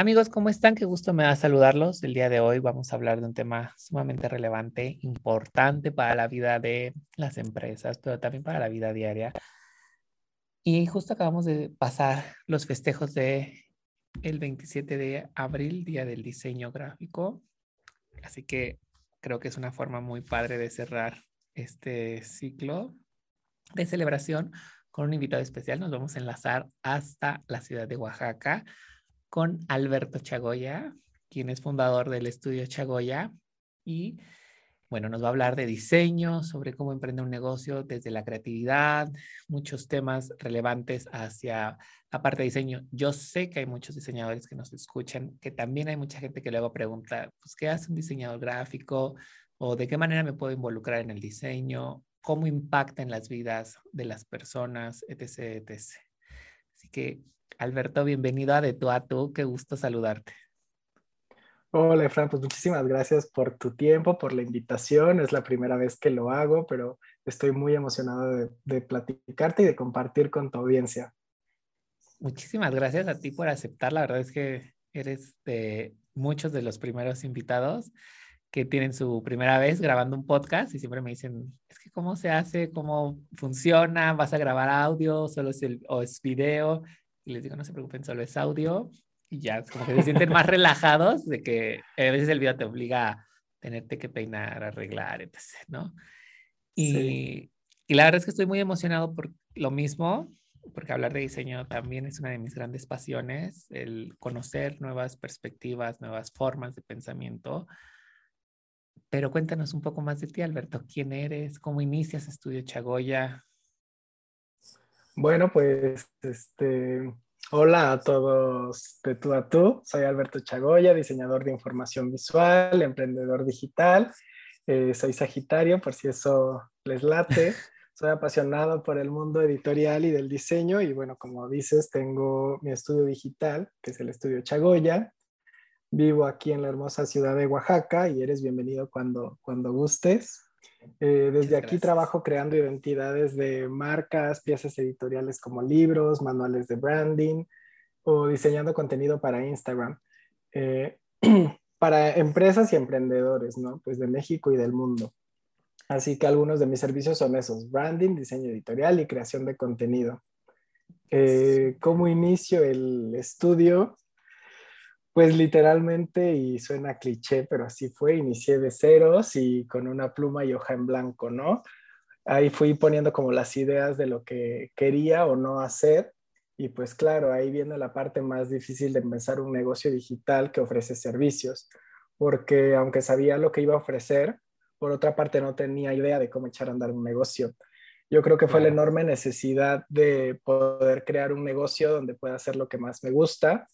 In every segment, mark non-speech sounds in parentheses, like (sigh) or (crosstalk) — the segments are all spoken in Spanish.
Amigos, ¿cómo están? Qué gusto me da saludarlos. El día de hoy vamos a hablar de un tema sumamente relevante, importante para la vida de las empresas, pero también para la vida diaria. Y justo acabamos de pasar los festejos de el 27 de abril, Día del Diseño Gráfico. Así que creo que es una forma muy padre de cerrar este ciclo de celebración con un invitado especial. Nos vamos a enlazar hasta la ciudad de Oaxaca con Alberto Chagoya, quien es fundador del estudio Chagoya y bueno, nos va a hablar de diseño, sobre cómo emprender un negocio desde la creatividad, muchos temas relevantes hacia la parte de diseño. Yo sé que hay muchos diseñadores que nos escuchan, que también hay mucha gente que luego pregunta, pues, ¿qué hace un diseñador gráfico? ¿O de qué manera me puedo involucrar en el diseño? cómo impacta en las vidas de las personas, etc., etc. Así que, Alberto, bienvenido a De tú a tú, qué gusto saludarte. Hola, Fran, pues muchísimas gracias por tu tiempo, por la invitación. Es la primera vez que lo hago, pero estoy muy emocionado de, de platicarte y de compartir con tu audiencia. Muchísimas gracias a ti por aceptar. La verdad es que eres de muchos de los primeros invitados que tienen su primera vez grabando un podcast y siempre me dicen, es que cómo se hace, cómo funciona, vas a grabar audio, solo es el, o es video. Y les digo, no se preocupen, solo es audio. Y ya, como que se sienten más relajados de que a veces el video te obliga a tenerte que peinar, arreglar, etc., ¿no? Y, y la verdad es que estoy muy emocionado por lo mismo, porque hablar de diseño también es una de mis grandes pasiones, el conocer nuevas perspectivas, nuevas formas de pensamiento pero cuéntanos un poco más de ti, Alberto. ¿Quién eres? ¿Cómo inicias Estudio Chagoya? Bueno, pues, este, hola a todos de tú a tú. Soy Alberto Chagoya, diseñador de información visual, emprendedor digital. Eh, soy Sagitario, por si eso les late. (laughs) Soy apasionado por el mundo editorial y del diseño y bueno, como dices, tengo mi estudio digital, que es el estudio Chagoya, Vivo aquí en la hermosa ciudad de Oaxaca y eres bienvenido cuando, cuando gustes. Eh, desde aquí trabajo creando identidades de marcas, piezas editoriales como libros, manuales de branding o diseñando contenido para Instagram. Eh, (clears throat) para empresas y emprendedores, ¿no? Pues de México y del mundo. Así que algunos de mis servicios son esos, branding, diseño editorial y creación de contenido. Eh, ¿Cómo inicio el estudio? Pues literalmente, y suena cliché, pero así fue, inicié de ceros y con una pluma y hoja en blanco, ¿no? Ahí fui poniendo como las ideas de lo que quería o no hacer. Y pues claro, ahí viene la parte más difícil de empezar un negocio digital que ofrece servicios, porque aunque sabía lo que iba a ofrecer, por otra parte no tenía idea de cómo echar a andar un negocio. Yo creo que fue la enorme necesidad de poder crear un negocio donde pueda hacer lo que más me gusta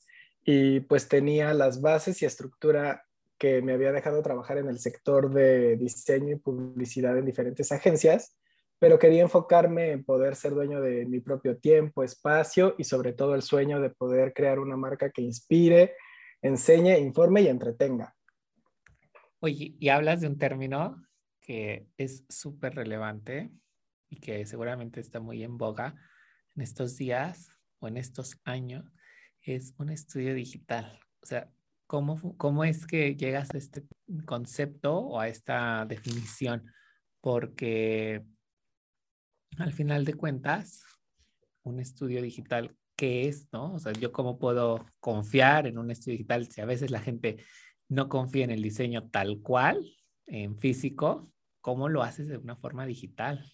y pues tenía las bases y estructura que me había dejado trabajar en el sector de diseño y publicidad en diferentes agencias, pero quería enfocarme en poder ser dueño de mi propio tiempo, espacio y sobre todo el sueño de poder crear una marca que inspire, enseñe, informe y entretenga. Oye, y hablas de un término que es súper relevante y que seguramente está muy en boga en estos días o en estos años, es un estudio digital. O sea, ¿cómo, cómo es que llegas a este concepto o a esta definición? Porque al final de cuentas, un estudio digital, ¿qué es? ¿No? O sea, yo cómo puedo confiar en un estudio digital si a veces la gente no confía en el diseño tal cual, en físico, ¿cómo lo haces de una forma digital?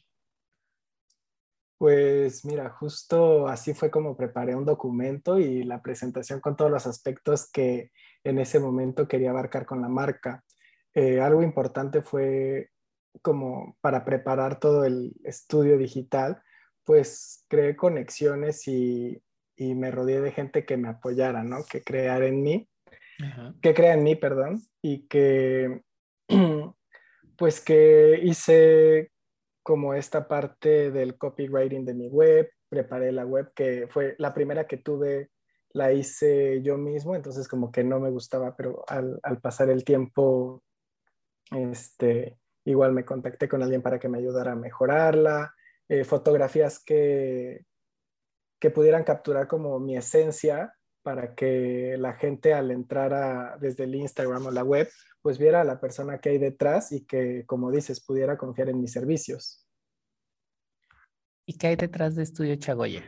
Pues mira, justo así fue como preparé un documento y la presentación con todos los aspectos que en ese momento quería abarcar con la marca. Eh, algo importante fue como para preparar todo el estudio digital, pues creé conexiones y, y me rodeé de gente que me apoyara, ¿no? Que creara en mí, que crea en mí, perdón, y que (clears throat) pues que hice como esta parte del copywriting de mi web, preparé la web que fue la primera que tuve, la hice yo mismo, entonces como que no me gustaba, pero al, pasar el tiempo, este, igual me contacté con alguien para que me ayudara a mejorarla, eh, fotografías que, que pudieran capturar como mi esencia para que la gente al entrar desde el Instagram o la web, pues viera a la persona que hay detrás y que, como dices, pudiera confiar en mis servicios. ¿Y qué hay detrás de Estudio Chagoya?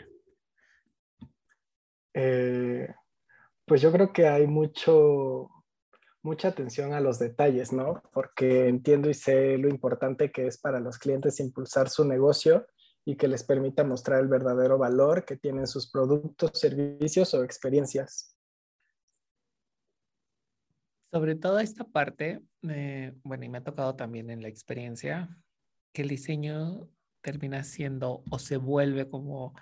Eh, pues yo creo que hay mucho, mucha atención a los detalles, ¿no? Porque entiendo y sé lo importante que es para los clientes impulsar su negocio y que les permita mostrar el verdadero valor que tienen sus productos, servicios o experiencias. Sobre toda esta parte, eh, bueno, y me ha tocado también en la experiencia, que el diseño termina siendo o se vuelve como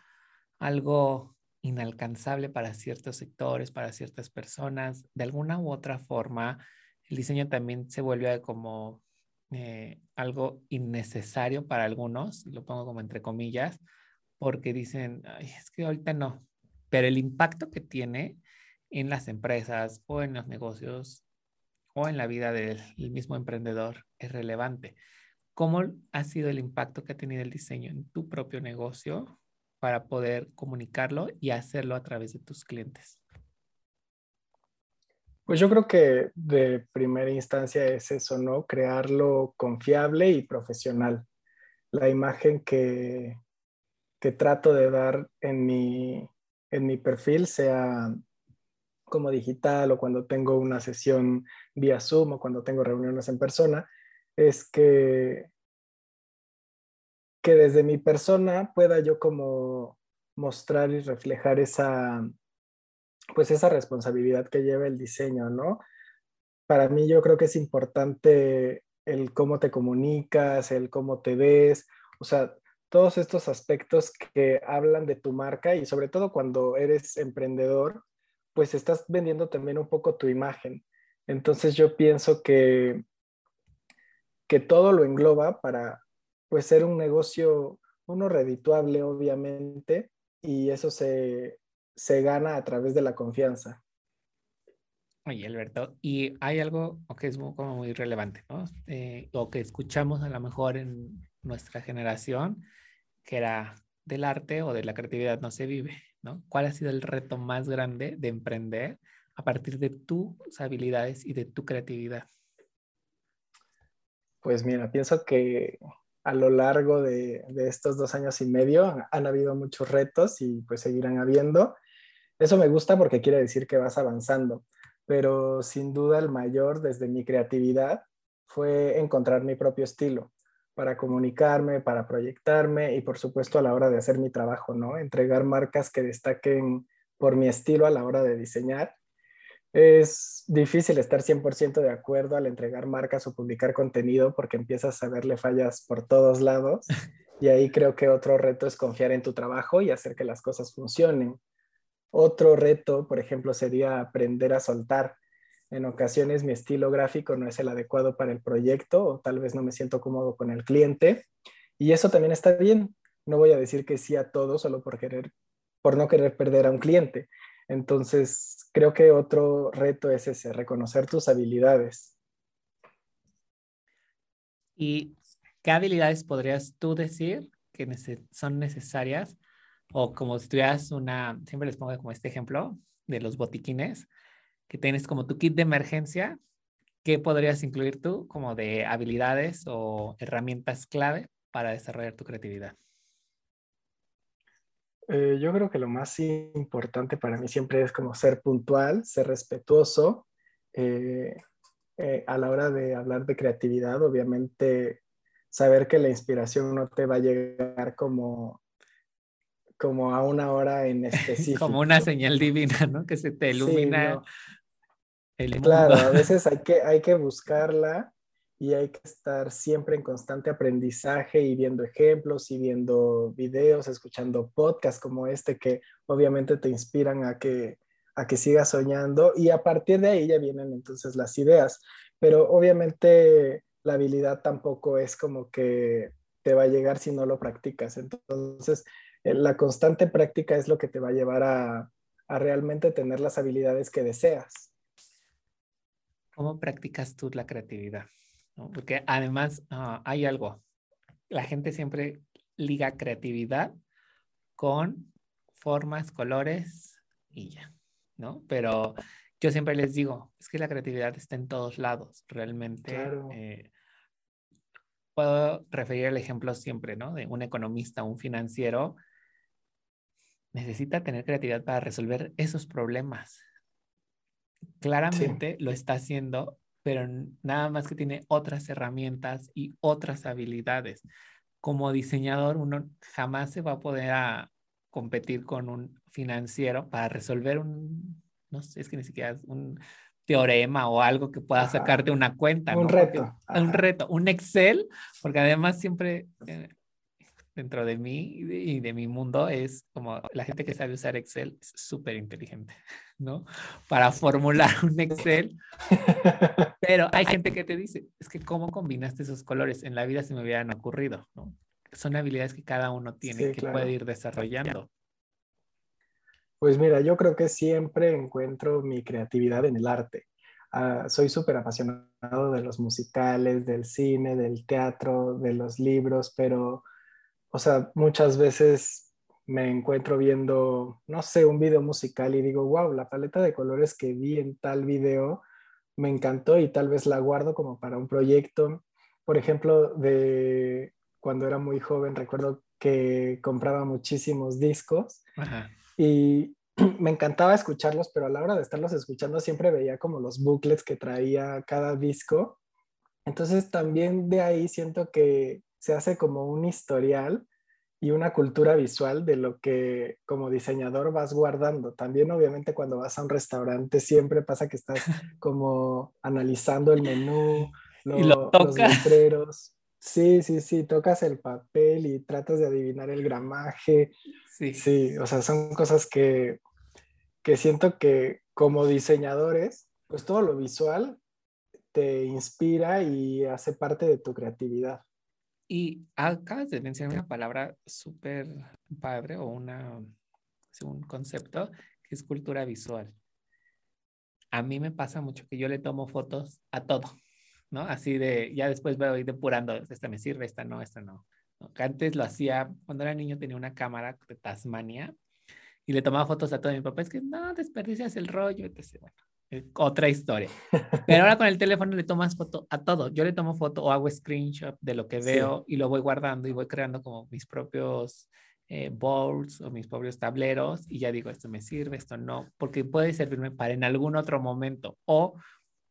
algo inalcanzable para ciertos sectores, para ciertas personas. De alguna u otra forma, el diseño también se vuelve como eh, algo innecesario para algunos, lo pongo como entre comillas, porque dicen, es que ahorita no, pero el impacto que tiene en las empresas o en los negocios o en la vida del mismo emprendedor es relevante. ¿Cómo ha sido el impacto que ha tenido el diseño en tu propio negocio para poder comunicarlo y hacerlo a través de tus clientes? Pues yo creo que de primera instancia es eso, ¿no? Crearlo confiable y profesional. La imagen que, que trato de dar en mi, en mi perfil, sea como digital o cuando tengo una sesión vía Zoom o cuando tengo reuniones en persona, es que, que desde mi persona pueda yo como mostrar y reflejar esa, pues esa responsabilidad que lleva el diseño, ¿no? Para mí yo creo que es importante el cómo te comunicas, el cómo te ves, o sea, todos estos aspectos que hablan de tu marca y sobre todo cuando eres emprendedor, pues estás vendiendo también un poco tu imagen. Entonces yo pienso que que todo lo engloba para pues ser un negocio, uno redituable obviamente, y eso se, gana a través de la confianza. Oye, Alberto, y hay algo que es muy, como muy relevante, ¿no? Eh, o que escuchamos a lo mejor en nuestra generación, que era del arte o de la creatividad no se vive, ¿no? ¿Cuál ha sido el reto más grande de emprender a partir de tus habilidades y de tu creatividad? Pues mira, pienso que a lo largo de, estos dos años y medio han habido muchos retos y pues seguirán habiendo. Eso me gusta porque quiere decir que vas avanzando, pero sin duda el mayor desde mi creatividad fue encontrar mi propio estilo para comunicarme, para proyectarme y por supuesto a la hora de hacer mi trabajo, ¿no? Entregar marcas que destaquen por mi estilo a la hora de diseñar es difícil estar 100% de acuerdo al entregar marcas o publicar contenido porque empiezas a verle fallas por todos lados (laughs) y ahí creo que otro reto es confiar en tu trabajo y hacer que las cosas funcionen. Otro reto, por ejemplo, sería aprender a soltar. En ocasiones mi estilo gráfico no es el adecuado para el proyecto o tal vez no me siento cómodo con el cliente y eso también está bien. No voy a decir que sí a todo solo por querer por no querer perder a un cliente. Entonces, creo que otro reto es ese, reconocer tus habilidades. ¿Y qué habilidades podrías tú decir que son necesarias? O como si tuvieras una, siempre les pongo como este ejemplo de los botiquines, que tienes como tu kit de emergencia, ¿qué podrías incluir tú como de habilidades o herramientas clave para desarrollar tu creatividad? Eh, yo creo que lo más importante para mí siempre es como ser puntual, ser respetuoso. Eh, eh, a la hora de hablar de creatividad, obviamente saber que la inspiración no te va a llegar como, como a una hora en (laughs) específico. como una señal divina, ¿no? Que se te ilumina el mundo. Claro, a (laughs) veces hay que, hay que buscarla y hay que estar siempre en constante aprendizaje y viendo ejemplos y viendo videos, escuchando podcasts como este que obviamente te inspiran a que, a que sigas soñando y a partir de ahí ya vienen entonces las ideas. Pero obviamente la habilidad tampoco es como que te va a llegar si no lo practicas. Entonces, la constante práctica es lo que te va a llevar a, a realmente tener las habilidades que deseas. ¿Cómo practicas tú la creatividad? Porque además ah, hay algo, la gente siempre liga creatividad con formas, colores y ya, ¿no? Pero yo siempre les digo, es que la creatividad está en todos lados, realmente. Eh, puedo referir el ejemplo siempre, ¿no? De un economista, un financiero, necesita tener creatividad para resolver esos problemas. Claramente lo está haciendo pero nada más que tiene otras herramientas y otras habilidades. Como diseñador, uno jamás se va a poder a competir con un financiero para resolver un, no sé, es que ni siquiera es un teorema o algo que pueda sacarte una cuenta. Un reto. un reto, un Excel, porque además siempre eh, dentro de mí y de, mi mundo es como la gente que sabe usar Excel es súper inteligente, (laughs) ¿no? Para formular un Excel. (laughs) Pero hay gente que te dice, es que cómo combinaste esos colores, en la vida se me hubieran ocurrido, ¿no? Son habilidades que cada uno tiene, que puede ir desarrollando. Pues mira, yo creo que siempre encuentro mi creatividad en el arte. Ah, soy súper apasionado de los musicales, del cine, del teatro, de los libros, pero o sea, muchas veces me encuentro viendo, no sé, un video musical y digo, wow, la paleta de colores que vi en tal video me encantó y tal vez la guardo como para un proyecto. Por ejemplo, de cuando era muy joven, recuerdo que compraba muchísimos discos y (clears throat) me encantaba escucharlos, pero a la hora de estarlos escuchando siempre veía como los booklets que traía cada disco. Entonces también de ahí siento que se hace como un historial y una cultura visual de lo que como diseñador vas guardando. También obviamente cuando vas a un restaurante siempre pasa que estás (laughs) como analizando el menú, (laughs) los letreros. Sí, sí, sí, tocas el papel y tratas de adivinar el gramaje. Sí. Sí, o sea, son cosas que, que siento que como diseñadores, pues todo lo visual te inspira y hace parte de tu creatividad. Y acabas de mencionar una palabra súper padre o una, un concepto que es cultura visual. A mí me pasa mucho que yo le tomo fotos a todo, ¿no? Así de, ya después voy depurando, esta me sirve, esta no, esta no. Antes lo hacía, cuando era niño tenía una cámara de Tasmania y le tomaba fotos a todo. Mi papá es que no, desperdicias el rollo. Entonces, bueno, otra historia. Pero ahora con el teléfono le tomas foto a todo. Yo le tomo foto o hago screenshot de lo que veo y lo voy guardando y voy creando como mis propios eh, boards o mis propios tableros y ya digo, esto me sirve, esto no, porque puede servirme para en algún otro momento o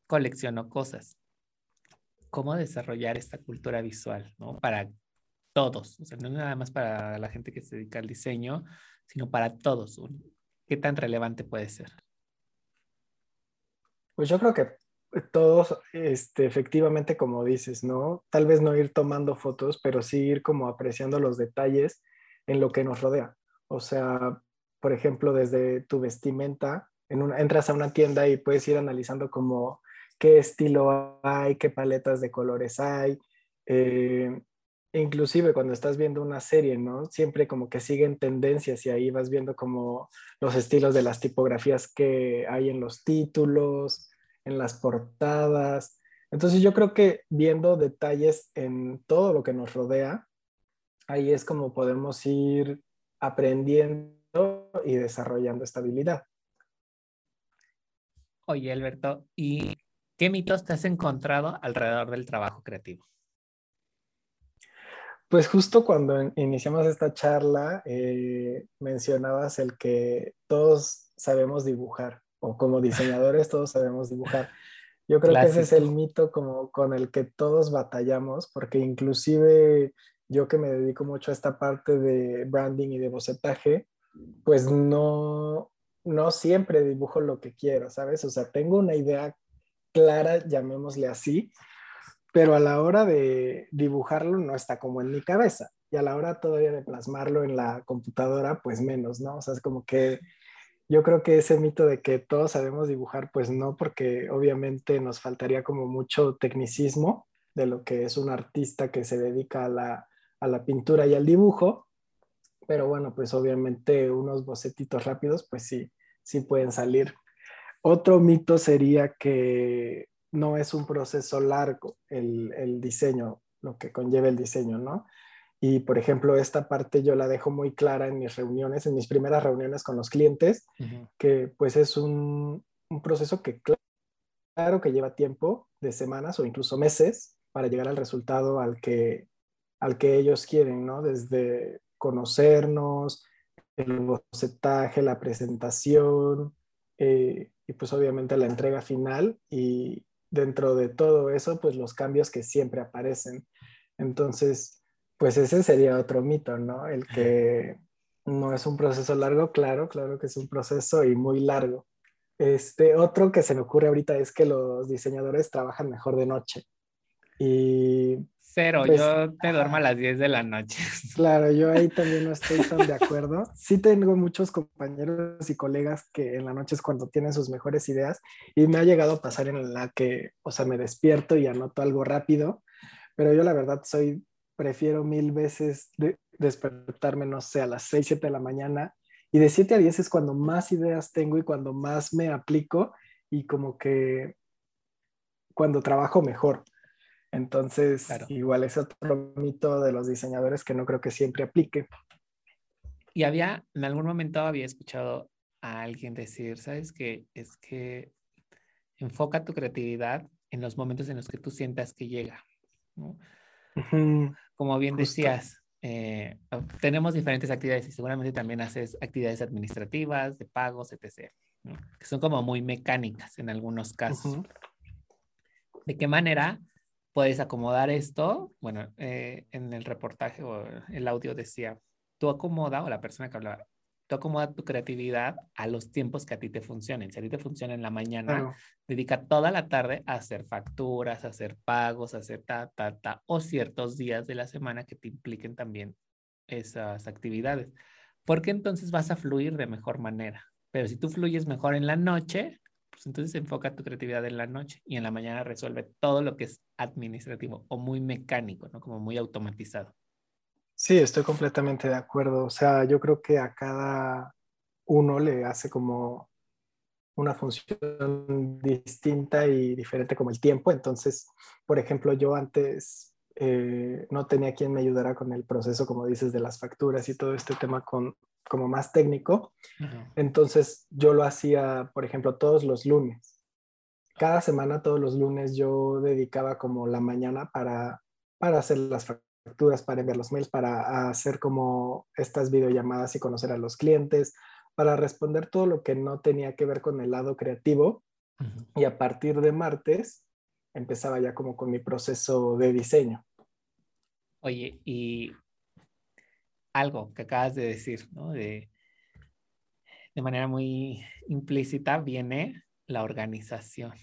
colecciono cosas. ¿Cómo desarrollar esta cultura visual, ¿no? Para todos, o sea, no nada más para la gente que se dedica al diseño, sino para todos. ¿Qué tan relevante puede ser? Pues yo creo que todos, este, efectivamente, como dices, ¿no? Tal vez no ir tomando fotos, pero sí ir como apreciando los detalles en lo que nos rodea. O sea, por ejemplo, desde tu vestimenta, en una, entras a una tienda y puedes ir analizando como qué estilo hay, qué paletas de colores hay. Eh, inclusive cuando estás viendo una serie, ¿no? Siempre como que siguen tendencias y ahí vas viendo como los estilos de las tipografías que hay en los títulos, en las portadas. Entonces yo creo que viendo detalles en todo lo que nos rodea, ahí es como podemos ir aprendiendo y desarrollando estabilidad. Oye, Alberto, ¿y qué mitos te has encontrado alrededor del trabajo creativo? Pues justo cuando iniciamos esta charla, eh, mencionabas el que todos sabemos dibujar o como diseñadores todos sabemos dibujar. Yo creo que ese es el mito como con el que todos batallamos, porque inclusive yo que me dedico mucho a esta parte de branding y de bocetaje, pues no, no siempre dibujo lo que quiero, ¿sabes? O sea, tengo una idea clara, llamémosle así, pero a la hora de dibujarlo no está como en mi cabeza y a la hora todavía de plasmarlo en la computadora, pues menos, ¿no? O sea, es como que yo creo que ese mito de que todos sabemos dibujar, pues no, porque obviamente nos faltaría como mucho tecnicismo de lo que es un artista que se dedica a la, a la pintura y al dibujo, pero bueno, pues obviamente unos bocetitos rápidos, pues sí, sí pueden salir. Otro mito sería que no es un proceso largo el, el diseño, lo que conlleva el diseño, ¿no? Y por ejemplo, esta parte yo la dejo muy clara en mis reuniones, en mis primeras reuniones con los clientes, que pues es un, un, proceso que claro que lleva tiempo, de semanas o incluso meses, para llegar al resultado al que, al que ellos quieren, ¿no? Desde conocernos, el bocetaje, la presentación eh, y pues obviamente la entrega final y dentro de todo eso, pues los cambios que siempre aparecen. Entonces, pues ese sería otro mito, ¿no? El que no es un proceso largo, claro, claro que es un proceso y muy largo. Este, otro que se me ocurre ahorita es que los diseñadores trabajan mejor de noche. Y Cero, pues, yo te duermo a las 10 de la noche. (laughs) Claro, yo ahí también no estoy tan de acuerdo. Sí tengo muchos compañeros y colegas que en la noche es cuando tienen sus mejores ideas y me ha llegado a pasar en la que, o sea, me despierto y anoto algo rápido, pero yo la verdad soy prefiero mil veces despertarme, no sé, a las 6, 7 de la mañana. Y de 7 a 10 es cuando más ideas tengo y cuando más me aplico y como que cuando trabajo mejor. Entonces, igual es otro mito de los diseñadores que no creo que siempre aplique. Y había, en algún momento había escuchado a alguien decir, ¿sabes qué? Es que enfoca tu creatividad en los momentos en los que tú sientas que llega. ¿no? Como bien decías, eh, tenemos diferentes actividades y seguramente también haces actividades administrativas, de pagos, etc., que son como muy mecánicas en algunos casos. ¿De qué manera puedes acomodar esto? Bueno, eh, en el reportaje o el audio decía, tú acomoda, o la persona que hablaba, tú acomoda tu creatividad a los tiempos que a ti te funcionen. Si a ti te funciona en la mañana, dedica toda la tarde a hacer facturas, a hacer pagos, a hacer ta, ta, ta, o ciertos días de la semana que te impliquen también esas actividades. Porque entonces vas a fluir de mejor manera. Pero si tú fluyes mejor en la noche, pues entonces enfoca tu creatividad en la noche y en la mañana resuelve todo lo que es administrativo o muy mecánico, ¿no? Como muy automatizado. Sí, estoy completamente de acuerdo. O sea, yo creo que a cada uno le hace como una función distinta y diferente como el tiempo. Entonces, por ejemplo, yo antes eh, no tenía quien me ayudara con el proceso, como dices, de las facturas y todo este tema con, como más técnico. Entonces, yo lo hacía, por ejemplo, todos los lunes. Cada semana, todos los lunes, yo dedicaba como la mañana para, para hacer las facturas para enviar los mails, para hacer como estas videollamadas y conocer a los clientes, para responder todo lo que no tenía que ver con el lado creativo. Y a partir de martes empezaba ya como con mi proceso de diseño. Oye, y algo que acabas de decir, ¿no? De, de manera muy implícita viene la organización.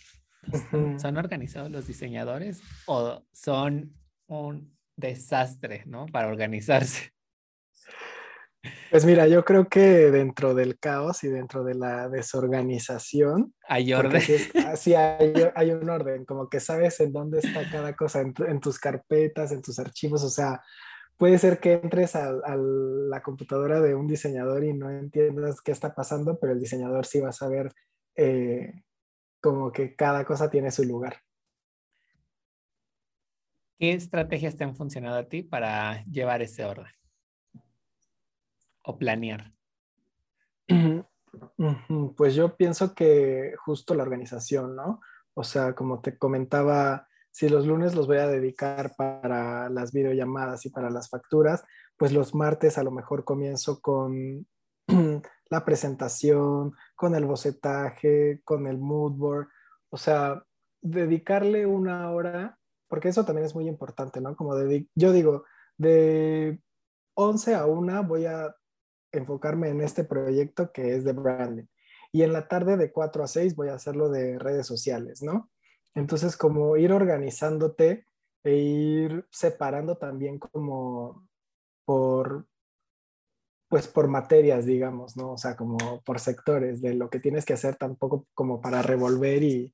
¿Son organizados los diseñadores o son un desastre, ¿no? Para organizarse. Pues mira, yo creo que dentro del caos y dentro de la desorganización. Hay orden. Sí, hay, un orden, como que sabes en dónde está cada cosa, en, tus carpetas, en tus archivos, o sea, puede ser que entres a, la computadora de un diseñador y no entiendas qué está pasando, pero el diseñador sí va a saber eh, como que cada cosa tiene su lugar. ¿Qué estrategias te han funcionado a ti para llevar ese orden? O planear. (clears throat) Pues yo pienso que justo la organización, ¿no? O sea, como te comentaba, si los lunes los voy a dedicar para las videollamadas y para las facturas, pues los martes a lo mejor comienzo con (clears throat) la presentación, con el bocetaje, con el mood board. O sea, dedicarle una hora porque eso también es muy importante, ¿no? Como de, yo digo, de 11 a 1 voy a enfocarme en este proyecto que es de branding. Y en la tarde de 4 a 6 voy a hacerlo de redes sociales, ¿no? Entonces, como ir organizándote e ir separando también como por, pues por materias, digamos, ¿no? O sea, como por sectores de lo que tienes que hacer tampoco como para revolver y,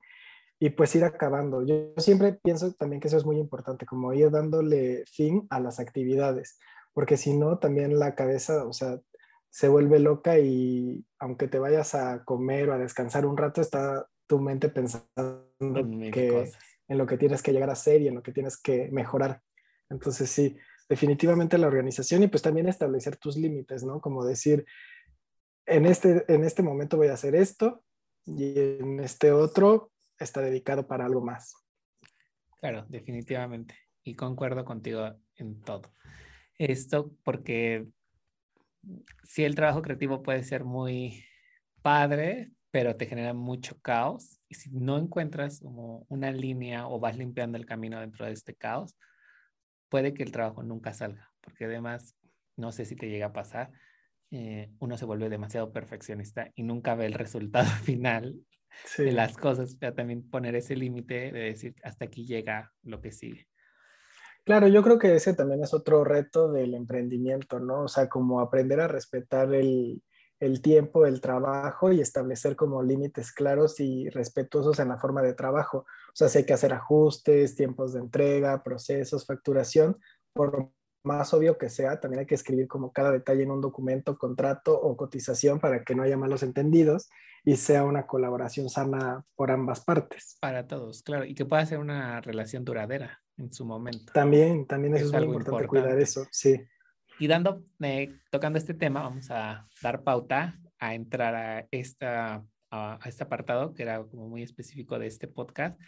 y pues ir acabando. Yo siempre pienso también que eso es muy importante, como ir dándole fin a las actividades, porque si no, también la cabeza, o sea, se vuelve loca y aunque te vayas a comer o a descansar un rato, está tu mente pensando que, en lo que tienes que llegar a ser y en lo que tienes que mejorar. Entonces sí, definitivamente la organización y pues también establecer tus límites, ¿no? Como decir, en este, en este momento voy a hacer esto y en este otro está dedicado para algo más. Claro, definitivamente. Y concuerdo contigo en todo. Esto porque si el trabajo creativo puede ser muy padre, pero te genera mucho caos. Y si no encuentras como una línea o vas limpiando el camino dentro de este caos, puede que el trabajo nunca salga, porque además, no sé si te llega a pasar, eh, uno se vuelve demasiado perfeccionista y nunca ve el resultado (laughs) final de las cosas, pero también poner ese límite de decir, hasta aquí llega lo que sigue. Claro, yo creo que ese también es otro reto del emprendimiento, ¿no? O sea, como aprender a respetar el, el tiempo, el trabajo y establecer como límites claros y respetuosos en la forma de trabajo. O sea, si hay que hacer ajustes, tiempos de entrega, procesos, facturación, por más obvio que sea, también hay que escribir como cada detalle en un documento, contrato o cotización para que no haya malos entendidos y sea una colaboración sana por ambas partes. Para todos, claro, y que pueda ser una relación duradera en su momento. También, también es, muy importante, cuidar eso, sí. Y dando, eh, tocando este tema, vamos a dar pauta a entrar a, esta, a, este apartado que era como muy específico de este podcast.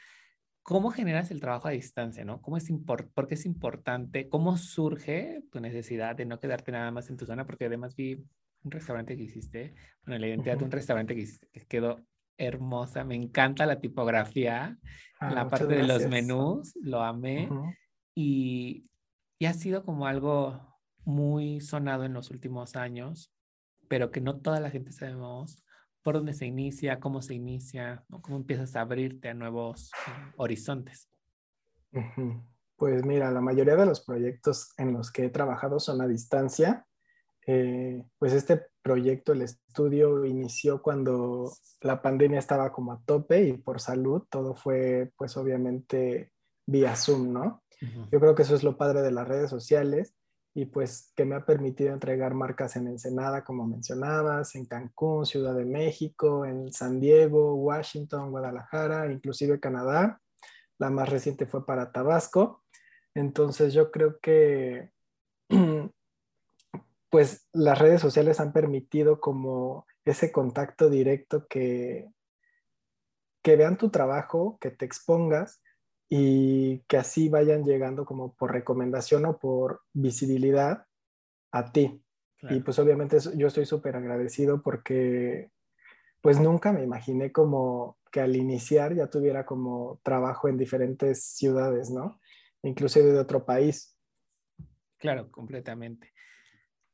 ¿Cómo generas el trabajo a distancia, no? ¿Cómo es ¿Por qué es importante? ¿Cómo surge tu necesidad de no quedarte nada más en tu zona? Porque además vi un restaurante que hiciste, bueno, la identidad de un restaurante que hiciste, que quedó hermosa, me encanta la tipografía, ah, la parte de los menús, lo amé y, y, ha sido como algo muy sonado en los últimos años, pero que no toda la gente sabemos por dónde se inicia, cómo se inicia, cómo empiezas a abrirte a nuevos eh, horizontes. Pues mira, la mayoría de los proyectos en los que he trabajado son a distancia. Eh, pues este proyecto, el estudio, inició cuando la pandemia estaba como a tope y por salud todo fue pues obviamente vía Zoom, ¿no? Yo creo que eso es lo padre de las redes sociales, y pues que me ha permitido entregar marcas en Ensenada, como mencionabas, en Cancún, Ciudad de México, en San Diego, Washington, Guadalajara, inclusive Canadá. La más reciente fue para Tabasco. Entonces yo creo que (clears throat) pues las redes sociales han permitido como ese contacto directo que, que vean tu trabajo, que te expongas y que así vayan llegando como por recomendación o por visibilidad a ti. Y pues obviamente yo estoy súper agradecido porque pues nunca me imaginé como que al iniciar ya tuviera como trabajo en diferentes ciudades, ¿no? Inclusive de otro país. Claro, completamente.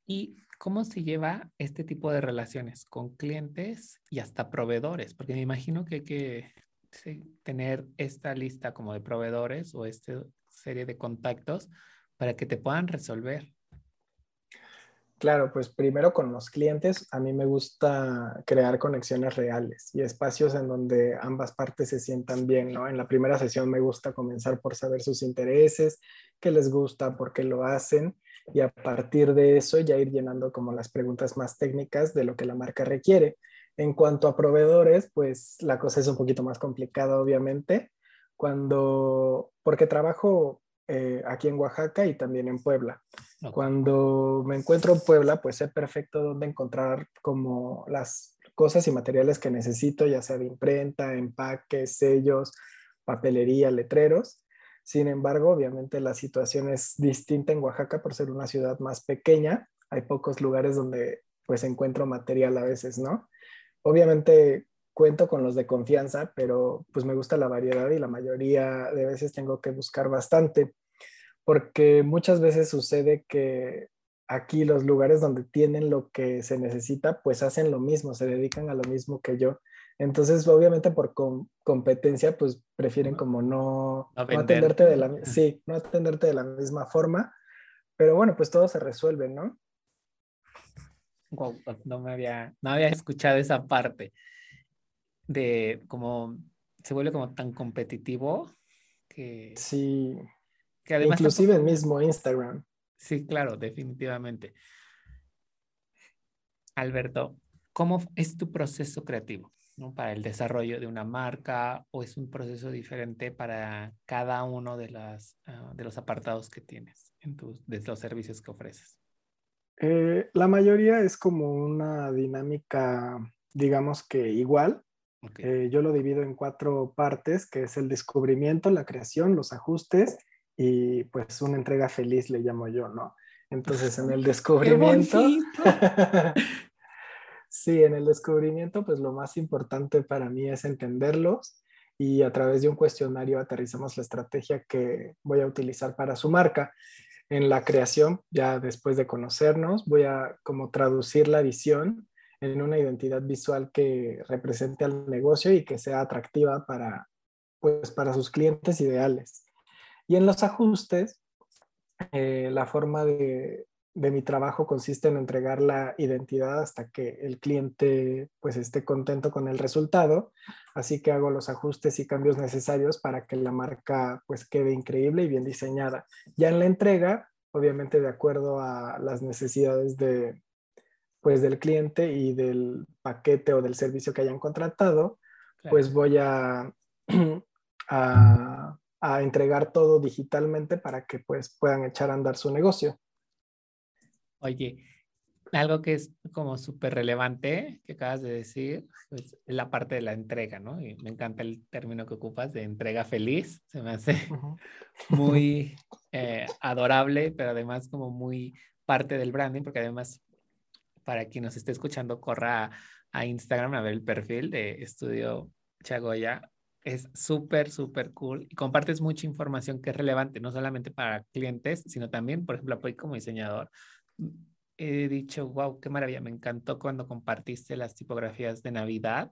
¿Y cómo se lleva este tipo de relaciones con clientes y hasta proveedores? Porque me imagino que hay que tener esta lista como de proveedores o esta serie de contactos para que te puedan resolver. Claro, pues primero con los clientes, a mí me gusta crear conexiones reales y espacios en donde ambas partes se sientan bien, ¿no? En la primera sesión me gusta comenzar por saber sus intereses, qué les gusta, por qué lo hacen y a partir de eso ya ir llenando como las preguntas más técnicas de lo que la marca requiere. En cuanto a proveedores, pues la cosa es un poquito más complicada, obviamente, cuando, porque trabajo eh, aquí en Oaxaca y también en Puebla. Cuando me encuentro en Puebla, pues sé perfecto dónde encontrar como las cosas y materiales que necesito, ya sea de imprenta, empaques, sellos, papelería, letreros. Sin embargo, obviamente la situación es distinta en Oaxaca por ser una ciudad más pequeña. Hay pocos lugares donde pues encuentro material a veces, ¿no? Obviamente cuento con los de confianza, pero pues me gusta la variedad y la mayoría de veces tengo que buscar bastante, porque muchas veces sucede que aquí los lugares donde tienen lo que se necesita, pues hacen lo mismo, se dedican a lo mismo que yo. Entonces, obviamente por competencia, pues prefieren como no, atenderte de la, (laughs) sí, no atenderte de la misma forma, pero bueno, pues todo se resuelve, ¿no? No me había, no había escuchado esa parte de cómo se vuelve como tan competitivo que... Sí. Que además Inclusive el mismo Instagram. Sí, claro, definitivamente. Alberto, ¿cómo es tu proceso creativo ¿no? para el desarrollo de una marca o es un proceso diferente para cada uno de, las, ah, de los apartados que tienes en tus, de los servicios que ofreces? Eh, la mayoría es como una dinámica, digamos que igual. Eh, yo lo divido en cuatro partes, que es el descubrimiento, la creación, los ajustes y pues una entrega feliz le llamo yo, ¿no? Entonces en el (laughs) descubrimiento, (laughs) Sí, en el descubrimiento, pues lo más importante para mí es entenderlos y a través de un cuestionario aterrizamos la estrategia que voy a utilizar para su marca. En la creación, ya después de conocernos, voy a como traducir la visión en una identidad visual que represente al negocio y que sea atractiva para, pues, para sus clientes ideales. Y en los ajustes, eh, la forma de, de mi trabajo consiste en entregar la identidad hasta que el cliente pues esté contento con el resultado, así que hago los ajustes y cambios necesarios para que la marca pues quede increíble y bien diseñada. Ya en la entrega, obviamente de acuerdo a las necesidades de pues del cliente y del paquete o del servicio que hayan contratado, pues voy a, (clears throat) a, a entregar todo digitalmente para que pues puedan echar a andar su negocio. Oye, algo que es como súper relevante que acabas de decir pues, es la parte de la entrega, ¿no? Y me encanta el término que ocupas de entrega feliz, se me hace (laughs) muy eh, adorable, pero además como muy parte del branding, porque además para quien nos esté escuchando, corra a, Instagram a ver el perfil de Estudio Chagoya. Es súper, súper cool y compartes mucha información que es relevante, no solamente para clientes, sino también, por ejemplo, apoyo como diseñador he dicho, wow, qué maravilla, me encantó cuando compartiste las tipografías de Navidad.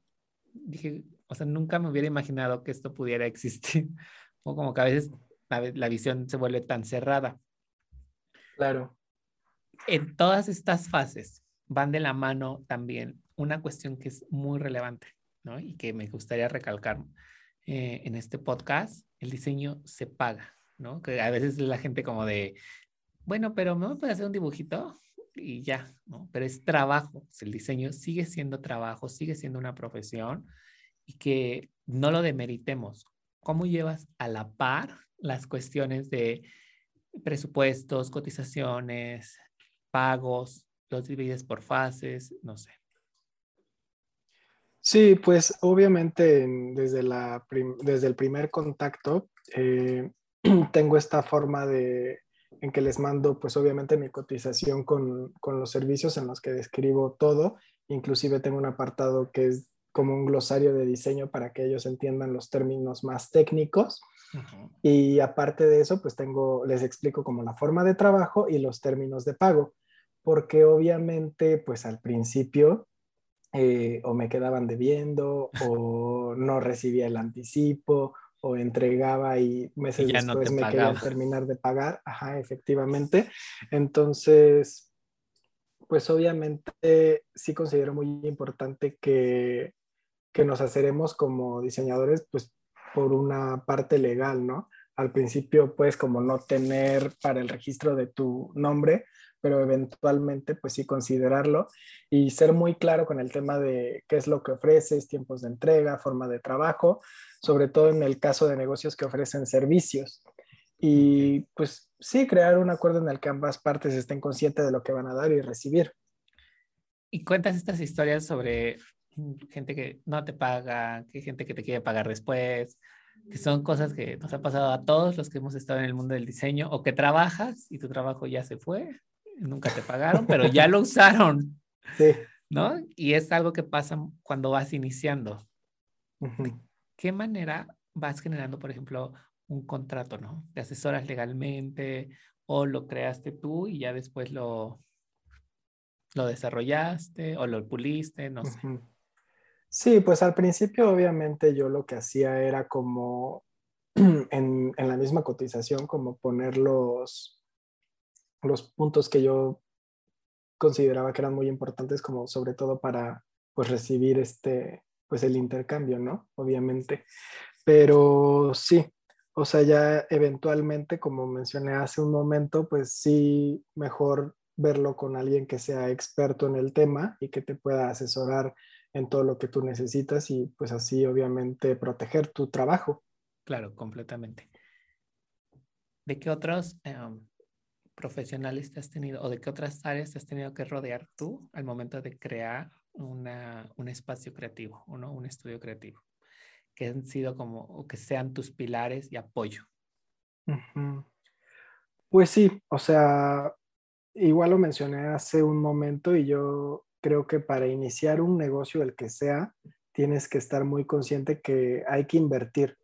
Dije, o sea, nunca me hubiera imaginado que esto pudiera existir. (laughs) O como que a veces la, visión se vuelve tan cerrada. Claro. En todas estas fases van de la mano también una cuestión que es muy relevante, ¿no? Y que me gustaría recalcar eh, en este podcast, el diseño se paga, ¿no? Que a veces la gente como de, bueno, pero ¿me puede hacer un dibujito? Y ya. Pero es trabajo. El diseño sigue siendo trabajo, sigue siendo una profesión y que no lo demeritemos. ¿Cómo llevas a la par las cuestiones de presupuestos, cotizaciones, pagos, los divides por fases, no sé? Sí, pues obviamente desde, la desde el primer contacto eh, (clears throat) tengo esta forma de en que les mando pues obviamente mi cotización con, con, los servicios en los que describo todo, inclusive tengo un apartado que es como un glosario de diseño para que ellos entiendan los términos más técnicos. Y aparte de eso, pues tengo, les explico como la forma de trabajo y los términos de pago, porque obviamente pues al principio eh, o me quedaban debiendo (laughs) o no recibía el anticipo o entregaba y meses después me querían terminar de pagar. Ajá, efectivamente. Entonces, pues obviamente sí considero muy importante que, que nos aceremos como diseñadores, pues por una parte legal, ¿no? Al principio puedes como no tener para el registro de tu nombre, pero eventualmente pues sí considerarlo y ser muy claro con el tema de qué es lo que ofreces, tiempos de entrega, forma de trabajo, sobre todo en el caso de negocios que ofrecen servicios. Y pues sí, crear un acuerdo en el que ambas partes estén conscientes de lo que van a dar y recibir. Y cuentas estas historias sobre gente que no te paga, que gente que te quiere pagar después, que son cosas que nos ha pasado a todos los que hemos estado en el mundo del diseño o que trabajas y tu trabajo ya se fue, nunca te pagaron, pero ya lo usaron. (laughs) Sí. ¿No? Y es algo que pasa cuando vas iniciando qué manera vas generando, por ejemplo, un contrato, ¿no? Te asesoras legalmente o lo creaste tú y ya después lo, lo desarrollaste o lo puliste, no sé. Sí, pues al principio obviamente yo lo que hacía era como (clears throat) en, en la misma cotización, como poner los, los puntos que yo consideraba que eran muy importantes, como sobre todo para pues recibir este, pues el intercambio, ¿no? Obviamente. Pero sí, o sea, ya eventualmente, como mencioné hace un momento, pues sí, mejor verlo con alguien que sea experto en el tema y que te pueda asesorar en todo lo que tú necesitas y pues así obviamente proteger tu trabajo. Claro, completamente. ¿De qué otros em, profesionales te has tenido o de qué otras áreas te has tenido que rodear tú al momento de crear una, un espacio creativo, ¿no? un estudio creativo? Que han sido como, o que sean tus pilares y apoyo. Pues sí, o sea, igual lo mencioné hace un momento y yo creo que para iniciar un negocio, el que sea, tienes que estar muy consciente que hay que invertir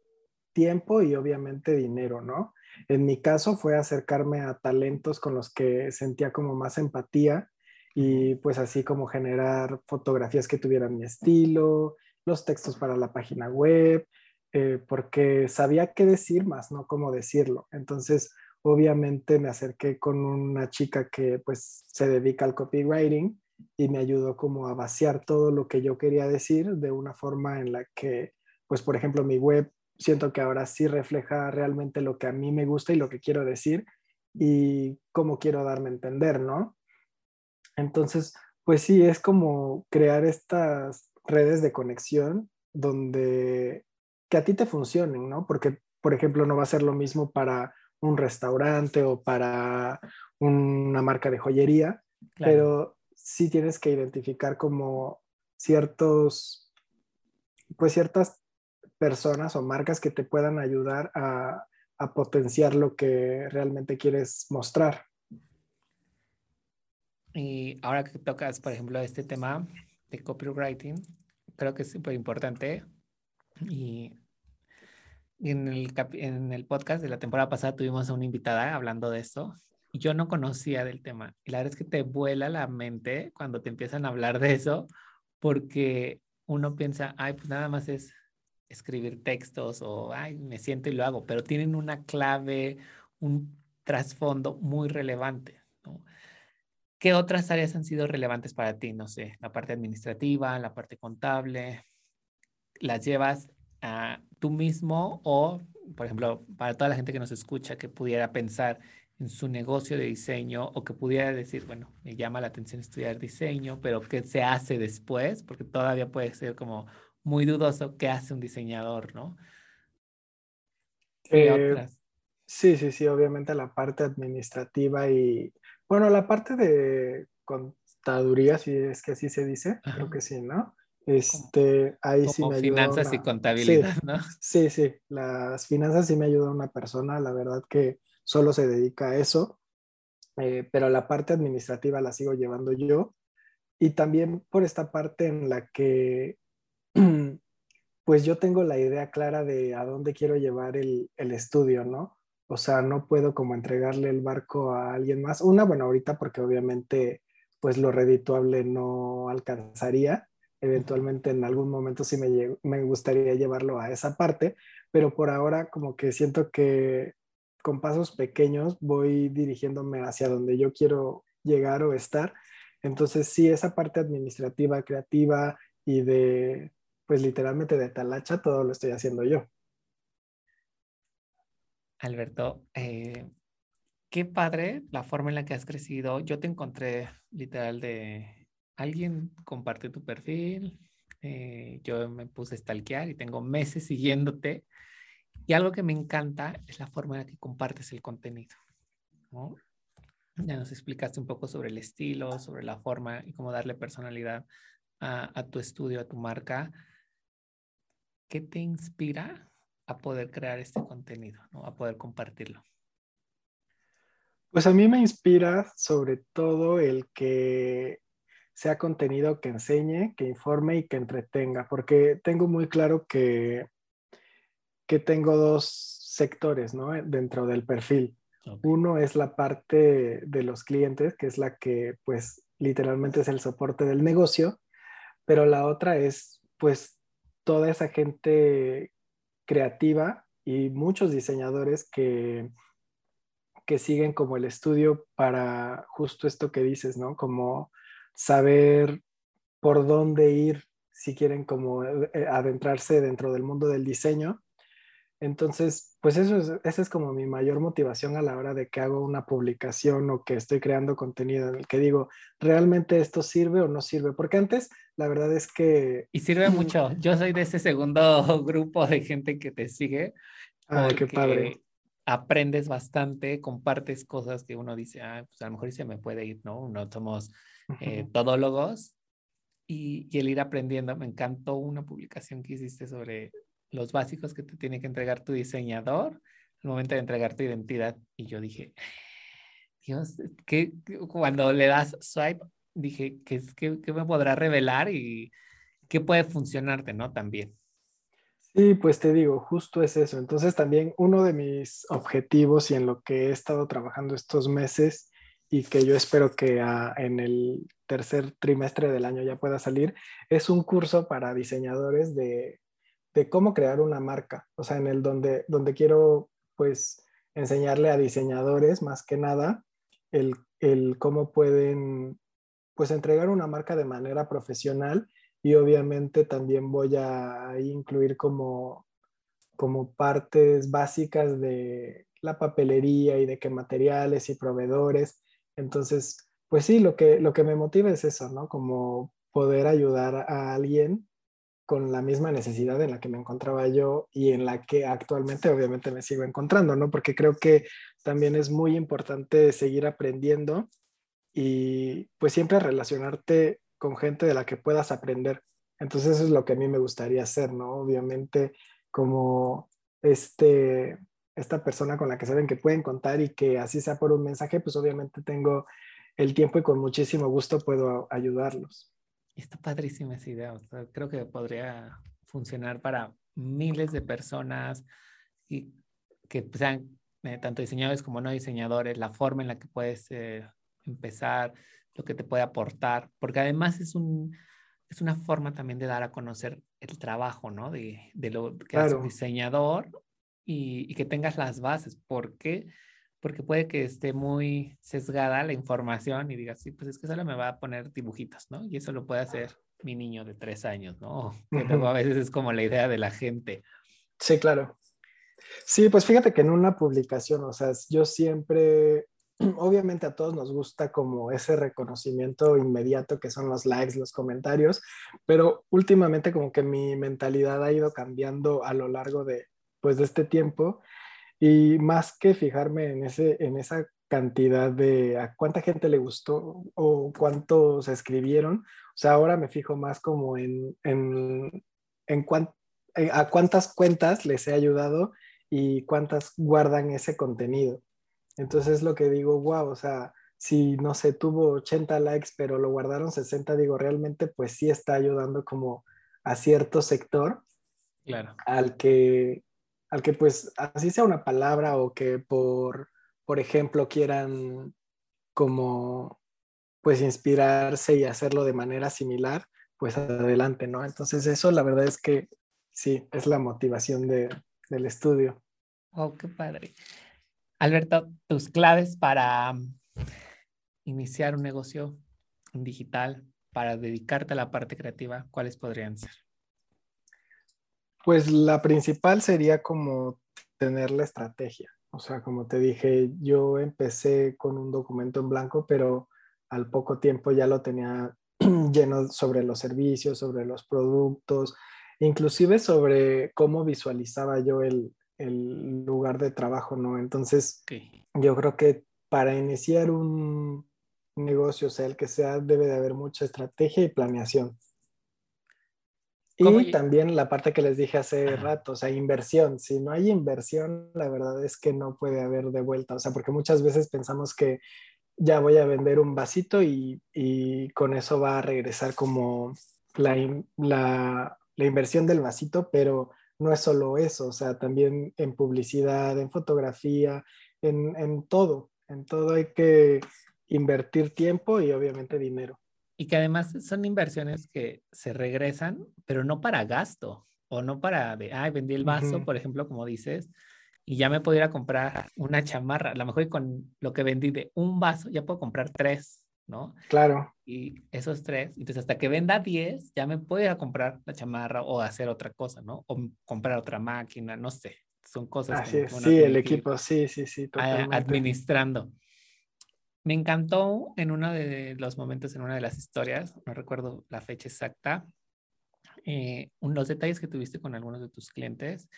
tiempo y obviamente dinero, ¿no? En mi caso fue acercarme a talentos con los que sentía como más empatía y pues así como generar fotografías que tuvieran mi estilo, los textos para la página web, eh, porque sabía qué decir más, no cómo decirlo. Entonces, obviamente me acerqué con una chica que pues se dedica al copywriting y me ayudó como a vaciar todo lo que yo quería decir de una forma en la que, pues por ejemplo, mi web siento que ahora sí refleja realmente lo que a mí me gusta y lo que quiero decir y cómo quiero darme a entender, ¿no? Entonces, pues sí, es como crear estas redes de conexión donde que a ti te funcionen, ¿no? Porque, por ejemplo, no va a ser lo mismo para un restaurante o para una marca de joyería, pero sí tienes que identificar como ciertos, pues ciertas personas o marcas que te puedan ayudar a, potenciar lo que realmente quieres mostrar. Y ahora que tocas, por ejemplo, este tema de copywriting, creo que es súper importante. Y en el, podcast de la temporada pasada tuvimos a una invitada hablando de esto. Yo no conocía del tema. Y la verdad es que te vuela la mente cuando te empiezan a hablar de eso, porque uno piensa, ay, pues nada más es escribir textos o, ay, me siento y lo hago, pero tienen una clave, un trasfondo muy relevante. ¿Qué otras áreas han sido relevantes para ti? No sé, la parte administrativa, la parte contable. ¿Las llevas a tú mismo o, por ejemplo, para toda la gente que nos escucha, que pudiera pensar en su negocio de diseño o que pudiera decir, bueno, me llama la atención estudiar diseño, pero ¿qué se hace después? Porque todavía puede ser como muy dudoso qué hace un diseñador, ¿no? Eh, sí, sí, sí, obviamente la parte administrativa y bueno, la parte de contaduría, si es que así se dice, creo que sí, ¿no? Este, ahí sí me ayuda. Finanzas y contabilidad, ¿no? Sí, sí, las finanzas sí me ayuda una persona, la verdad que solo se dedica a eso, eh, pero la parte administrativa la sigo llevando yo. Y también por esta parte en la que, (clears throat) pues yo tengo la idea clara de a dónde quiero llevar el, el estudio, ¿no? O sea, no puedo como entregarle el barco a alguien más. Una, bueno, ahorita porque obviamente pues lo redituable no alcanzaría. Eventualmente en algún momento sí me, me gustaría llevarlo a esa parte, pero por ahora como que siento que con pasos pequeños voy dirigiéndome hacia donde yo quiero llegar o estar. Entonces sí, esa parte administrativa, creativa y de, pues literalmente de talacha, todo lo estoy haciendo yo. Alberto, eh, qué padre la forma en la que has crecido. Yo te encontré literal de alguien compartió tu perfil, eh, yo me puse a stalkear y tengo meses siguiéndote. Y algo que me encanta es la forma en la que compartes el contenido. Ya nos explicaste un poco sobre el estilo, sobre la forma y cómo darle personalidad a, a tu estudio, a tu marca. ¿Qué te inspira a poder crear este contenido, ¿no? a poder compartirlo? Pues a mí me inspira sobre todo el que sea contenido que enseñe, que informe y que entretenga, porque tengo muy claro que, que tengo dos sectores ¿no? dentro del perfil. Uno es la parte de los clientes, que es la que pues literalmente es el soporte del negocio, pero la otra es pues toda esa gente creativa y muchos diseñadores que, que siguen como el estudio para justo esto que dices, ¿no? Como saber por dónde ir si quieren como eh, adentrarse dentro del mundo del diseño. Entonces, pues eso es, esa es como mi mayor motivación a la hora de que hago una publicación o que estoy creando contenido en el que digo, ¿realmente esto sirve o no sirve? Porque antes, la verdad es que... Y sirve (clears throat) mucho. Yo soy de ese segundo (laughs) grupo de gente que te sigue. Ay, qué padre aprendes bastante, compartes cosas que uno dice, ah, pues a lo mejor se me puede ir, ¿no? No somos eh, todólogos y, y, el ir aprendiendo. Me encantó una publicación que hiciste sobre los básicos que te tiene que entregar tu diseñador al momento de entregar tu identidad. Y yo dije, Dios, que cuando le das swipe, dije, ¿qué, qué, qué me podrá revelar y qué puede funcionarte, ¿no? También. Sí, pues te digo, justo es eso. Entonces también uno de mis objetivos y en lo que he estado trabajando estos meses y que yo espero que en el tercer trimestre del año ya pueda salir, es un curso para diseñadores de, cómo crear una marca. O sea, en el donde, donde quiero pues enseñarle a diseñadores más que nada el, el cómo pueden pues entregar una marca de manera profesional y obviamente también voy a incluir como, como partes básicas de la papelería y de qué materiales y proveedores. Entonces, pues sí, lo que, lo que me motiva es eso, ¿no? Como poder ayudar a alguien con la misma necesidad en la que me encontraba yo y en la que actualmente obviamente me sigo encontrando, ¿no? Porque creo que también es muy importante seguir aprendiendo y pues siempre relacionarte con gente de la que puedas aprender. Entonces eso es lo que a mí me gustaría hacer, ¿no? Obviamente como este, esta persona con la que saben que pueden contar y que así sea por un mensaje, pues obviamente tengo el tiempo y con muchísimo gusto puedo ayudarlos. Está padrísima esa idea. creo que podría funcionar para miles de personas y que sean eh, tanto diseñadores como no diseñadores, la forma en la que puedes eh, empezar, lo que te puede aportar, porque además es un, es una forma también de dar a conocer el trabajo, ¿no? De, de lo que es un diseñador y, y, que tengas las bases. ¿Por qué? Porque puede que esté muy sesgada la información y digas, sí, pues es que solo me va a poner dibujitos, ¿no? Y eso lo puede hacer mi niño de tres años, ¿no? Que luego a veces es como la idea de la gente. Sí, claro. Sí, pues fíjate que en una publicación, o sea, yo siempre (clears throat) obviamente a todos nos gusta como ese reconocimiento inmediato que son los likes, los comentarios, pero últimamente como que mi mentalidad ha ido cambiando a lo largo de, pues, de este tiempo y más que fijarme en, ese, en esa cantidad de a cuánta gente le gustó o cuántos escribieron, o sea, ahora me fijo más como en, en, en eh, a cuántas cuentas les he ayudado y cuántas guardan ese contenido. Entonces lo que digo, wow, o sea, si no sé, tuvo 80 likes, pero lo guardaron 60, digo, realmente pues sí está ayudando como a cierto sector. Claro. Al que, al que pues así sea una palabra o que por, por ejemplo, quieran como pues inspirarse y hacerlo de manera similar, pues adelante, ¿no? Entonces eso la verdad es que sí, es la motivación de, del estudio. Oh, qué padre. Alberto, tus claves para iniciar un negocio digital, para dedicarte a la parte creativa, ¿cuáles podrían ser? Pues la principal sería como tener la estrategia. O sea, como te dije, yo empecé con un documento en blanco, pero al poco tiempo ya lo tenía (clears throat) lleno sobre los servicios, sobre los productos, inclusive sobre cómo visualizaba yo el, el lugar de trabajo, ¿no? Entonces, yo creo que para iniciar un negocio, sea el que sea, debe de haber mucha estrategia y planeación. Y también la parte que les dije hace rato, o sea, inversión. Si no hay inversión, la verdad es que no puede haber de vuelta. O sea, porque muchas veces pensamos que ya voy a vender un vasito y, con eso va a regresar como la, la, la inversión del vasito, pero no es solo eso, o sea, también en publicidad, en fotografía, en, todo, en todo hay que invertir tiempo y obviamente dinero. Y que además son inversiones que se regresan, pero no para gasto o no para de, ay, vendí el vaso, por ejemplo, como dices, y ya me puedo ir a comprar una chamarra. A lo mejor con lo que vendí de un vaso ya puedo comprar tres, ¿no? Claro. Y esos tres, entonces hasta que venda diez, ya me puedo ir a comprar la chamarra o hacer otra cosa, ¿no? O comprar otra máquina, no sé. Son cosas. Así es, sí, el equipo, sí, sí, sí. Totalmente. Administrando. Me encantó en uno de los momentos, en una de las historias, no recuerdo la fecha exacta, eh, los detalles que tuviste con algunos de tus clientes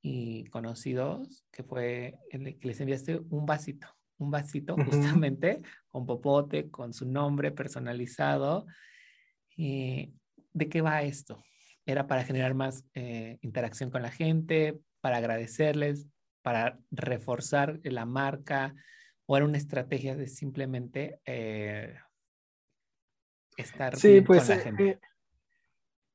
y conocidos, que fue el que les enviaste un vasito, un vasito justamente con popote, con su nombre personalizado. y ¿De qué va esto? Era para generar más eh, interacción con la gente, para agradecerles, para reforzar la marca, o era una estrategia de simplemente eh, estar sí, pues, con la eh, gente? Eh,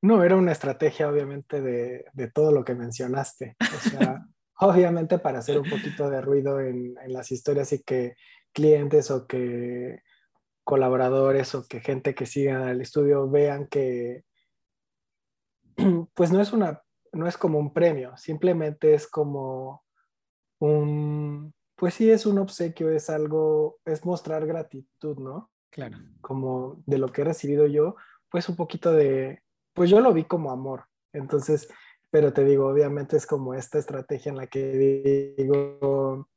no, era una estrategia obviamente de, de, todo lo que mencionaste. O sea, (laughs) obviamente para hacer un poquito de ruido en, en, las historias y que clientes o que colaboradores o que gente que siga el estudio vean que (clears throat) pues no es una, no es como un premio, simplemente es como un, pues sí es un obsequio, es algo, es mostrar gratitud, ¿no? Claro. Como de lo que he recibido yo, pues un poquito de, pues yo lo vi como amor. Entonces, pero te digo, obviamente es como esta estrategia en la que digo,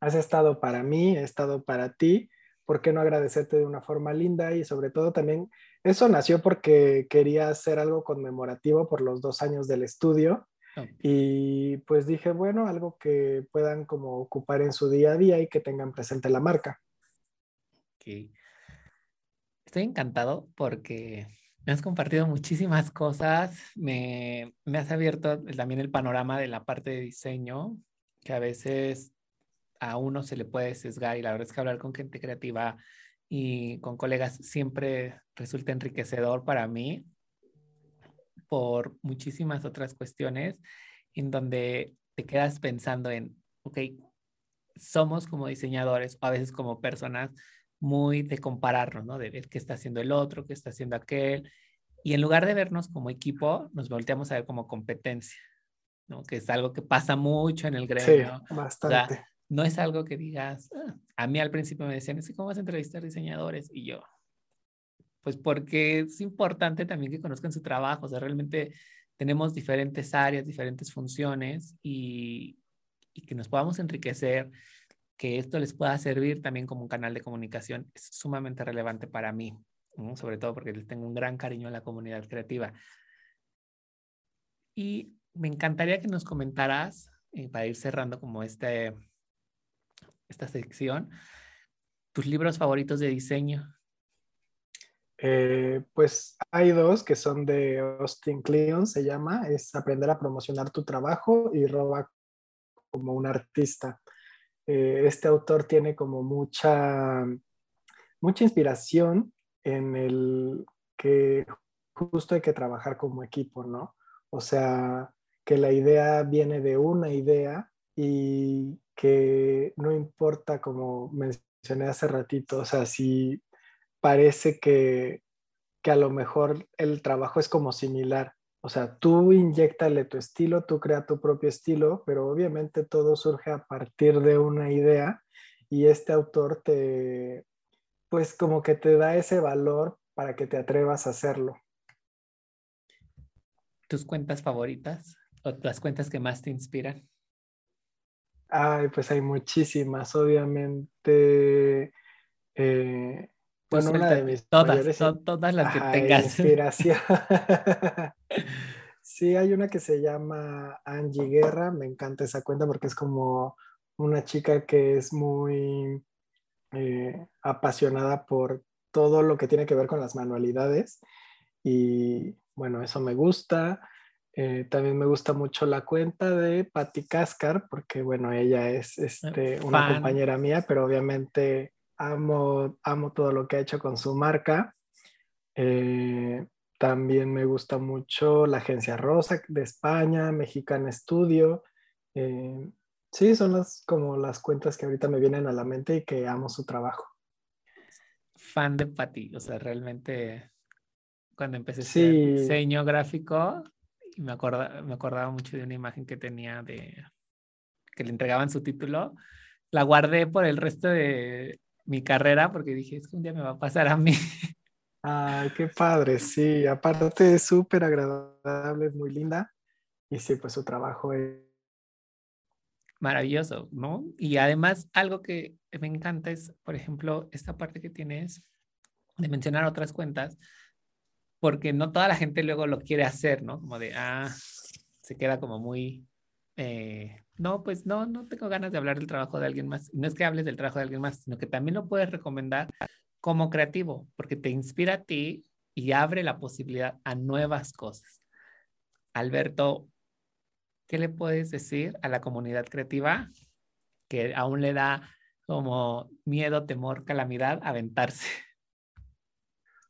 has estado para mí, he estado para ti, ¿por qué no agradecerte de una forma linda? Y sobre todo también, eso nació porque quería hacer algo conmemorativo por los dos años del estudio y pues dije, bueno, algo que puedan como ocupar en su día a día y que tengan presente la marca. Okay. Estoy encantado porque me has compartido muchísimas cosas, me, me has abierto también el panorama de la parte de diseño, que a veces a uno se le puede sesgar y la verdad es que hablar con gente creativa y con colegas siempre resulta enriquecedor para mí por muchísimas otras cuestiones en donde te quedas pensando en, ok, somos como diseñadores o a veces como personas muy de compararnos, ¿no? De ver qué está haciendo el otro, qué está haciendo aquel. Y en lugar de vernos como equipo, nos volteamos a ver como competencia, ¿no? Que es algo que pasa mucho en el gremio. Sí, bastante. no es algo que digas, ah", a mí al principio me decían, ¿cómo vas a entrevistar diseñadores? Y yo, pues porque es importante también que conozcan su trabajo, o sea, realmente tenemos diferentes áreas, diferentes funciones y, que nos podamos enriquecer, que esto les pueda servir también como un canal de comunicación, es sumamente relevante para mí, sobre todo porque tengo un gran cariño a la comunidad creativa. Y me encantaría que nos comentaras, eh, para ir cerrando como este, esta sección, tus libros favoritos de diseño. Eh, pues hay dos que son de Austin Kleon, se llama, es Aprender a promocionar tu trabajo y Roba como un artista. Eh, este autor tiene como mucha, mucha inspiración en el que justo hay que trabajar como equipo, ¿no? O sea, que la idea viene de una idea y que no importa, como mencioné hace ratito, o sea, si parece que, a lo mejor el trabajo es como similar. O sea, tú inyectale tu estilo, tú crea tu propio estilo, pero obviamente todo surge a partir de una idea y este autor te, pues como que te da ese valor para que te atrevas a hacerlo. ¿Tus cuentas favoritas o las cuentas que más te inspiran? Ay, pues hay muchísimas, obviamente. Eh, bueno, una de mis todas, son todas las que tengas. (laughs) Inspiración. (laughs) sí, hay una que se llama Angie Guerra, me encanta esa cuenta porque es como una chica que es muy eh, apasionada por todo lo que tiene que ver con las manualidades y bueno, eso me gusta. Eh, también me gusta mucho la cuenta de Patti Cascar porque bueno, ella es este, una compañera mía, pero obviamente amo, amo todo lo que ha hecho con su marca. Eh, también me gusta mucho la agencia Rosa de España, Mexican Studio. Eh, sí, son las, como las cuentas que ahorita me vienen a la mente y que amo su trabajo. fan de Pati, o sea, realmente cuando empecé a hacer diseño gráfico, me, acorda, me acordaba mucho de una imagen que tenía de que le entregaban su título, la guardé por el resto de mi carrera porque dije, es que un día me va a pasar a mí. (laughs) Ay, qué padre, sí, aparte es súper agradable, es muy linda y sí, pues su trabajo es maravilloso, ¿no? Y además algo que me encanta es, por ejemplo, esta parte que tienes de mencionar otras cuentas, porque no toda la gente luego lo quiere hacer, ¿no? Como de, ah, se queda como muy, eh, no, pues no, no tengo ganas de hablar del trabajo de alguien más. No es que hables del trabajo de alguien más, sino que también lo puedes recomendar como creativo, porque te inspira a ti y abre la posibilidad a nuevas cosas. Alberto, ¿qué le puedes decir a la comunidad creativa que aún le da como miedo, temor, calamidad aventarse?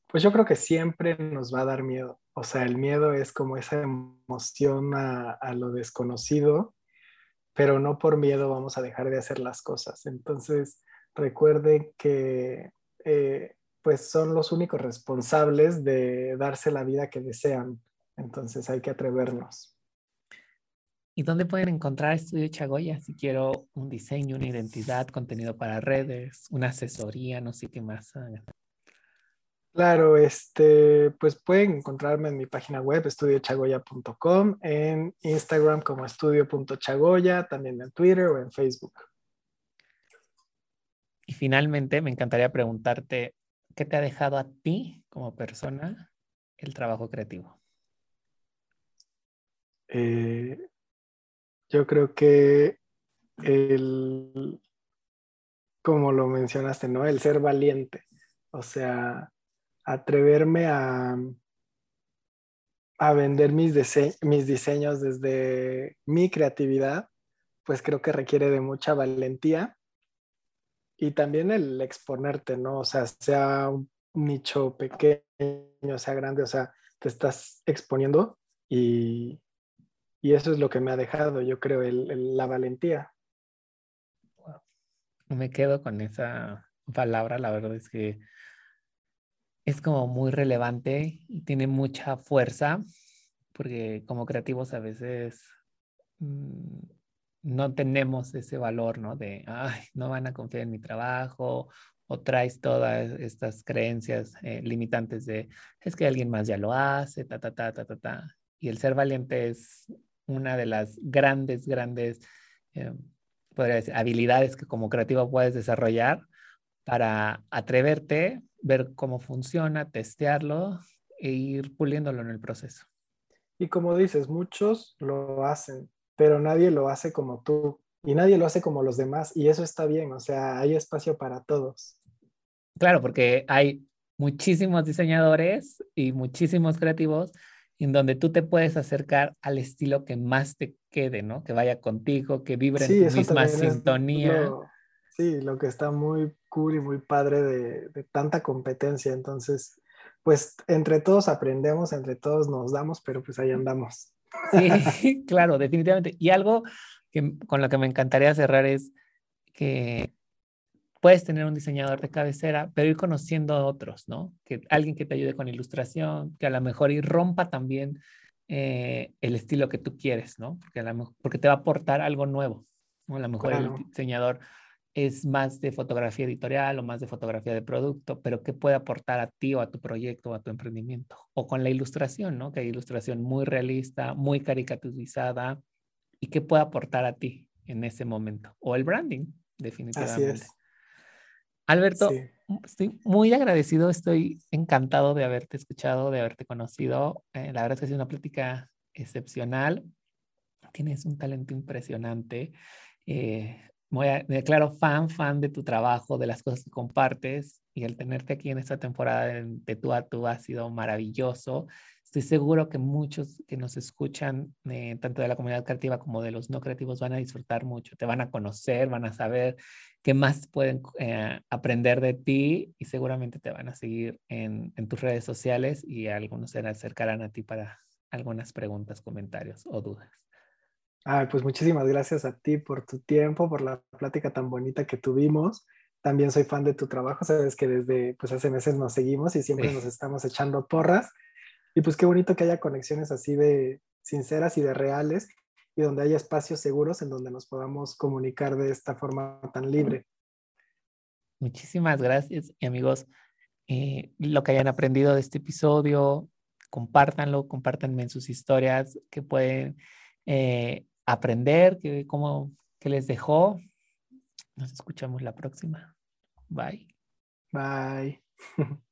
Pues yo creo que siempre nos va a dar miedo. O sea, el miedo es como esa emoción a, lo desconocido, pero no por miedo vamos a dejar de hacer las cosas. Entonces, recuerden que eh, pues son los únicos responsables de darse la vida que desean. Entonces hay que atrevernos. ¿Y dónde pueden encontrar Estudio Chagoya? Si quiero un diseño, una identidad, contenido para redes, una asesoría, no sé qué más. Claro, este, pues pueden encontrarme en mi página web estudiochagoya.com, en Instagram como estudio.chagoya, también en Twitter o en Facebook. Y finalmente, me encantaría preguntarte, ¿qué te ha dejado a ti como persona el trabajo creativo? Eh, yo creo que el, como lo mencionaste, ¿no? El ser valiente, o sea, atreverme a, a vender mis, diseños desde mi creatividad, pues creo que requiere de mucha valentía y también el exponerte, ¿no? O sea, sea un nicho pequeño, sea grande, o sea, te estás exponiendo y, y eso es lo que me ha dejado, yo creo, la valentía. Me quedo con esa palabra, la verdad es que es como muy relevante y tiene mucha fuerza, porque como creativos a veces mm, no tenemos ese valor, ¿no? De, ay, no van a confiar en mi trabajo, o traes todas estas creencias eh, limitantes de, es que alguien más ya lo hace, ta, ta, ta, ta, ta, ta. Y el ser valiente es una de las grandes, grandes, eh, podría decir, habilidades que como creativo puedes desarrollar para atreverte, ver cómo funciona, testearlo e ir puliéndolo en el proceso. Y como dices, muchos lo hacen, pero nadie lo hace como tú y nadie lo hace como los demás y eso está bien, o sea, hay espacio para todos. Claro, porque hay muchísimos diseñadores y muchísimos creativos en donde tú te puedes acercar al estilo que más te quede, ¿no? Que vaya contigo, que vibre en tu misma sintonía. sí, lo que está muy cool y muy padre de, de, tanta competencia. Entonces, pues entre todos aprendemos, entre todos nos damos, pero pues ahí andamos. Sí, (laughs) claro, definitivamente. Y algo que, con lo que me encantaría cerrar es que puedes tener un diseñador de cabecera, pero ir conociendo a otros, ¿no? Que alguien que te ayude con ilustración, que a lo mejor y rompa también eh, el estilo que tú quieres, ¿no? Porque, a porque te va a aportar algo nuevo. ¿no? A lo mejor el diseñador es más de fotografía editorial o más de fotografía de producto, pero ¿qué puede aportar a ti o a tu proyecto o a tu emprendimiento? O con la ilustración, ¿no? Que hay ilustración muy realista, muy caricaturizada y qué puede aportar a ti en ese momento. O el branding, definitivamente. Así es. Alberto, estoy muy agradecido, estoy encantado de haberte escuchado, de haberte conocido. Eh, la verdad es que ha sido una plática excepcional. Tienes un talento impresionante. Eh, me declaro fan, fan de tu trabajo, de las cosas que compartes y el tenerte aquí en esta temporada de tú a tú ha sido maravilloso. Estoy seguro que muchos que nos escuchan, eh, tanto de la comunidad creativa como de los no creativos, van a disfrutar mucho, te van a conocer, van a saber qué más pueden eh, aprender de ti y seguramente te van a seguir en, en, tus redes sociales y algunos se acercarán a ti para algunas preguntas, comentarios o dudas. Ay, pues muchísimas gracias a ti por tu tiempo, por la plática tan bonita que tuvimos también soy fan de tu trabajo, sabes que desde pues hace meses nos seguimos y siempre nos estamos echando porras. Y pues qué bonito que haya conexiones así de sinceras y de reales y donde haya espacios seguros en donde nos podamos comunicar de esta forma tan libre. Muchísimas gracias y amigos. Eh, lo que hayan aprendido de este episodio, compártanlo, compártanme en sus historias que pueden eh, aprender, que, cómo, que les dejó. Nos escuchamos la próxima. Bye. Bye. (laughs)